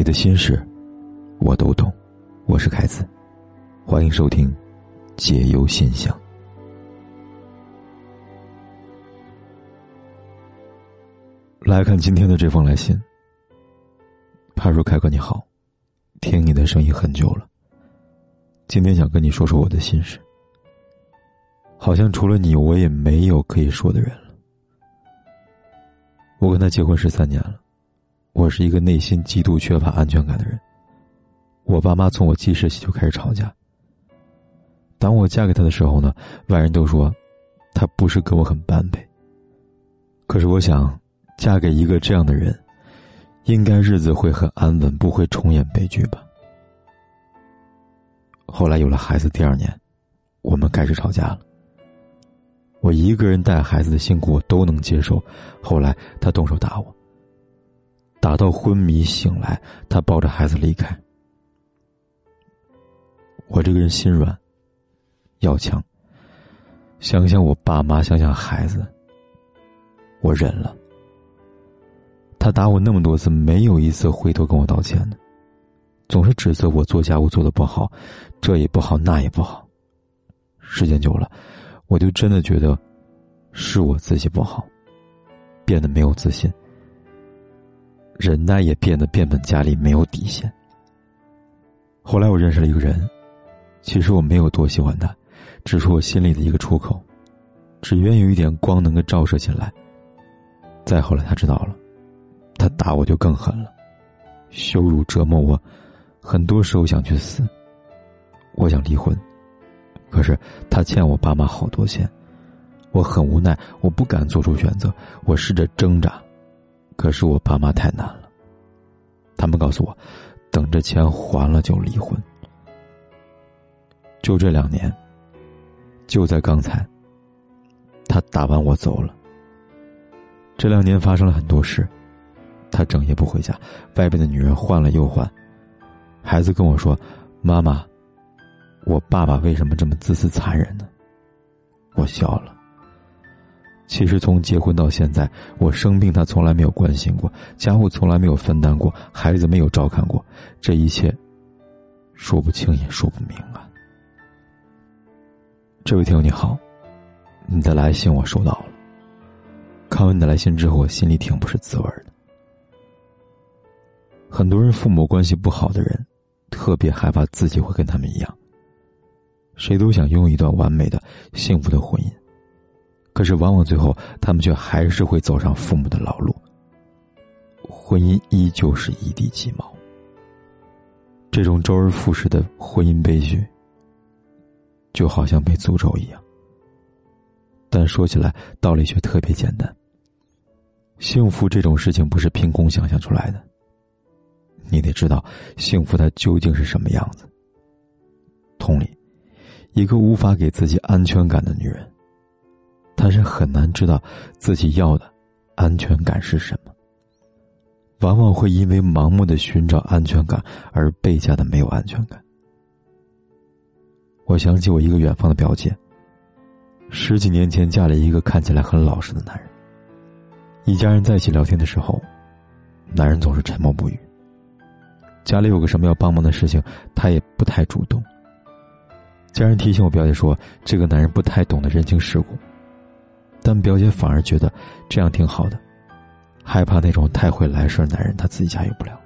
你的心事，我都懂。我是凯子，欢迎收听《解忧信箱》。来看今天的这封来信。他说：“凯哥你好，听你的声音很久了。今天想跟你说说我的心事。好像除了你，我也没有可以说的人了。我跟他结婚十三年了。”我是一个内心极度缺乏安全感的人。我爸妈从我记事起就开始吵架。当我嫁给他的时候呢，外人都说，他不是跟我很般配。可是我想，嫁给一个这样的人，应该日子会很安稳，不会重演悲剧吧。后来有了孩子，第二年，我们开始吵架了。我一个人带孩子的辛苦我都能接受，后来他动手打我。打到昏迷醒来，他抱着孩子离开。我这个人心软，要强。想想我爸妈，想想孩子，我忍了。他打我那么多次，没有一次回头跟我道歉的，总是指责我做家务做的不好，这也不好，那也不好。时间久了，我就真的觉得是我自己不好，变得没有自信。忍耐也变得变本加厉，没有底线。后来我认识了一个人，其实我没有多喜欢他，只是我心里的一个出口，只愿有一点光能够照射进来。再后来他知道了，他打我就更狠了，羞辱折磨我，很多时候想去死。我想离婚，可是他欠我爸妈好多钱，我很无奈，我不敢做出选择，我试着挣扎。可是我爸妈太难了，他们告诉我，等着钱还了就离婚。就这两年，就在刚才，他打完我走了。这两年发生了很多事，他整夜不回家，外边的女人换了又换，孩子跟我说：“妈妈，我爸爸为什么这么自私残忍呢？”我笑了。其实从结婚到现在，我生病他从来没有关心过，家务从来没有分担过，孩子没有照看过，这一切说不清也说不明啊。这位听友你好，你的来信我收到了。看完你的来信之后，我心里挺不是滋味的。很多人父母关系不好的人，特别害怕自己会跟他们一样。谁都想拥有一段完美的、幸福的婚姻。可是，往往最后，他们却还是会走上父母的老路。婚姻依旧是一地鸡毛。这种周而复始的婚姻悲剧，就好像被诅咒一样。但说起来，道理却特别简单。幸福这种事情不是凭空想象出来的。你得知道，幸福它究竟是什么样子。同理，一个无法给自己安全感的女人。他是很难知道自己要的安全感是什么，往往会因为盲目的寻找安全感而倍加的没有安全感。我想起我一个远方的表姐，十几年前嫁了一个看起来很老实的男人。一家人在一起聊天的时候，男人总是沉默不语。家里有个什么要帮忙的事情，他也不太主动。家人提醒我表姐说，这个男人不太懂得人情世故。但表姐反而觉得这样挺好的，害怕那种太会来事儿男人，她自己驾驭不了。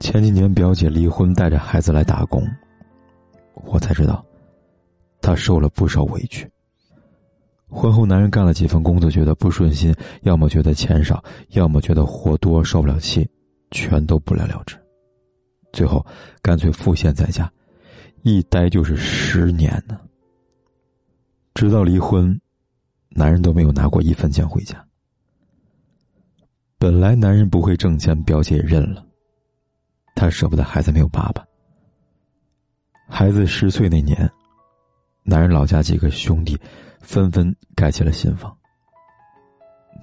前几年表姐离婚，带着孩子来打工，我才知道，她受了不少委屈。婚后，男人干了几份工作，觉得不顺心，要么觉得钱少，要么觉得活多受不了气，全都不了了之。最后，干脆赋闲在家，一待就是十年呢。直到离婚，男人都没有拿过一分钱回家。本来男人不会挣钱，表姐也认了。他舍不得孩子没有爸爸。孩子十岁那年，男人老家几个兄弟纷纷盖起了新房。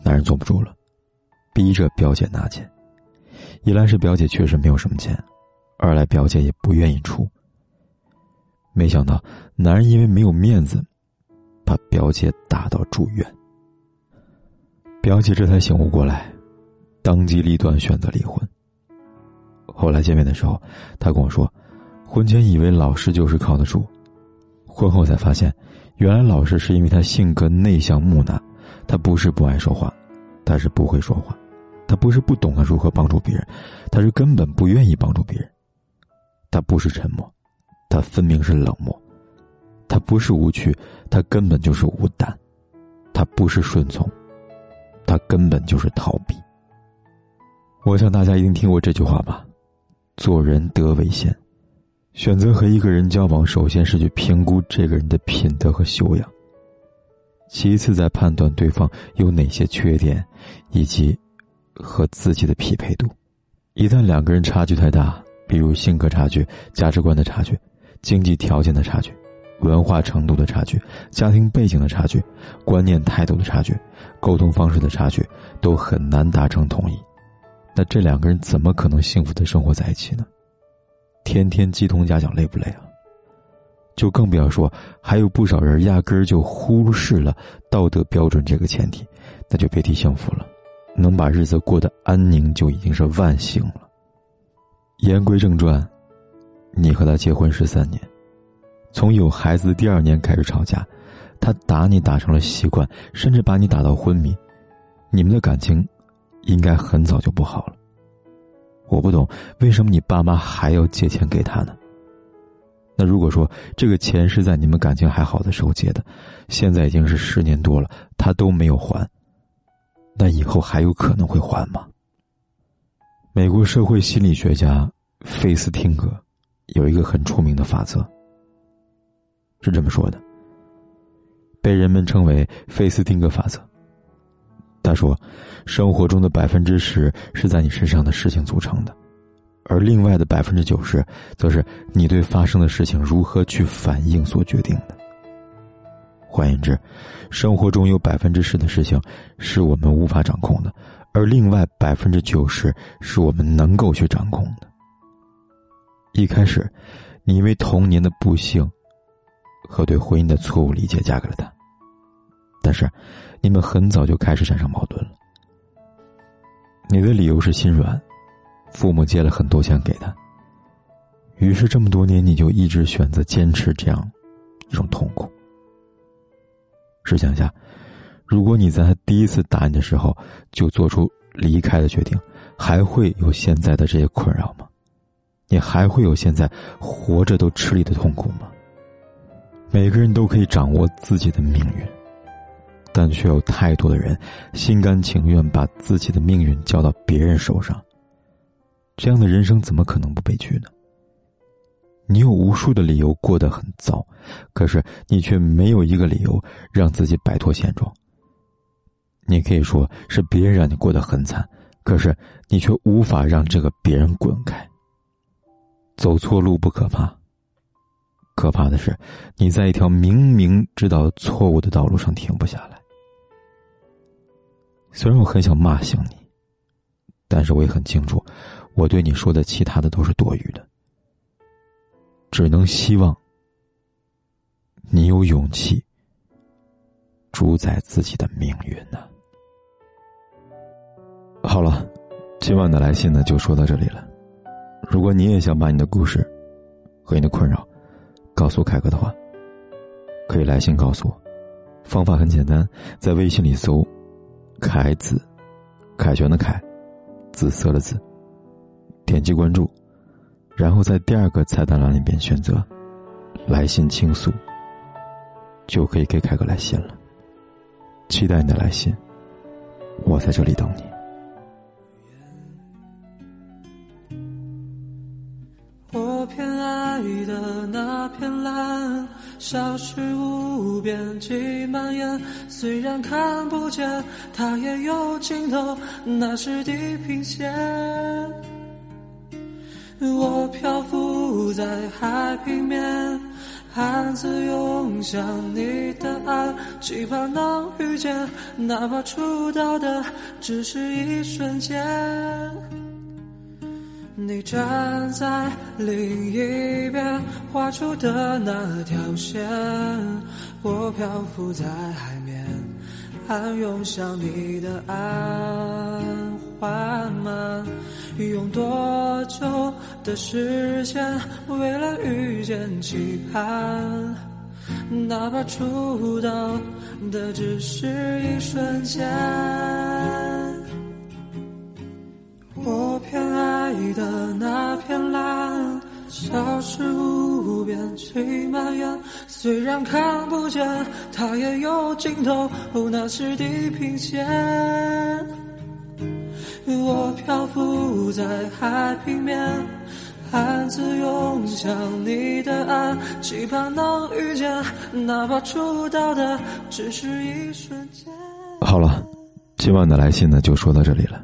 男人坐不住了，逼着表姐拿钱。一来是表姐确实没有什么钱，二来表姐也不愿意出。没想到，男人因为没有面子。表姐打到住院，表姐这才醒悟过来，当机立断选择离婚。后来见面的时候，他跟我说，婚前以为老师就是靠得住，婚后才发现，原来老师是因为他性格内向木讷，他不是不爱说话，他是不会说话，他不是不懂得如何帮助别人，他是根本不愿意帮助别人。他不是沉默，他分明是冷漠；他不是无趣，他根本就是无胆；他不是顺从，他根本就是逃避。我想大家一定听过这句话吧：“做人得为先。”选择和一个人交往，首先是去评估这个人的品德和修养，其次再判断对方有哪些缺点，以及和自己的匹配度。一旦两个人差距太大，比如性格差距、价值观的差距、经济条件的差距、文化程度的差距、家庭背景的差距、观念态度的差距、沟通方式的差距，都很难达成统一。那这两个人怎么可能幸福的生活在一起呢？天天鸡同鸭讲，累不累啊？就更不要说还有不少人压根儿就忽视了道德标准这个前提，那就别提幸福了。能把日子过得安宁，就已经是万幸了。言归正传，你和他结婚十三年，从有孩子的第二年开始吵架，他打你打成了习惯，甚至把你打到昏迷，你们的感情应该很早就不好了。我不懂为什么你爸妈还要借钱给他呢？那如果说这个钱是在你们感情还好的时候借的，现在已经是十年多了，他都没有还，那以后还有可能会还吗？美国社会心理学家费斯汀格有一个很出名的法则，是这么说的，被人们称为费斯汀格法则。他说，生活中的百分之十是在你身上的事情组成的，而另外的百分之九十，则是你对发生的事情如何去反应所决定的。换言之，生活中有百分之十的事情是我们无法掌控的。而另外百分之九十是我们能够去掌控的。一开始，你因为童年的不幸和对婚姻的错误理解嫁给了他，但是你们很早就开始产生矛盾了。你的理由是心软，父母借了很多钱给他，于是这么多年你就一直选择坚持这样一种痛苦。试想一下。如果你在他第一次打你的时候就做出离开的决定，还会有现在的这些困扰吗？你还会有现在活着都吃力的痛苦吗？每个人都可以掌握自己的命运，但却有太多的人心甘情愿把自己的命运交到别人手上。这样的人生怎么可能不悲剧呢？你有无数的理由过得很糟，可是你却没有一个理由让自己摆脱现状。你可以说是别人让你过得很惨，可是你却无法让这个别人滚开。走错路不可怕，可怕的是你在一条明明知道错误的道路上停不下来。虽然我很想骂醒你，但是我也很清楚，我对你说的其他的都是多余的。只能希望你有勇气主宰自己的命运呢。好了，今晚的来信呢就说到这里了。如果你也想把你的故事和你的困扰告诉凯哥的话，可以来信告诉我。方法很简单，在微信里搜“凯子”，凯旋的凯，紫色的紫，点击关注，然后在第二个菜单栏里边选择“来信倾诉”，就可以给凯哥来信了。期待你的来信，我在这里等你。爱的那片蓝，消失无边际蔓延。虽然看不见，它也有尽头，那是地平线。我漂浮在海平面，暗自涌向你的岸，期盼能遇见，哪怕触到的只是一瞬间。你站在另一边画出的那条线，我漂浮在海面，暗涌向你的岸。缓慢，用多久的时间为了遇见期盼？哪怕触到的只是一瞬间。我偏爱的那片蓝，消失无边，去蔓延。虽然看不见，它也有尽头，哦那是地平线。我漂浮在海平面，暗自涌向你的岸，期盼能遇见，哪怕触到的只是一瞬间。好了，今晚的来信呢就说到这里了。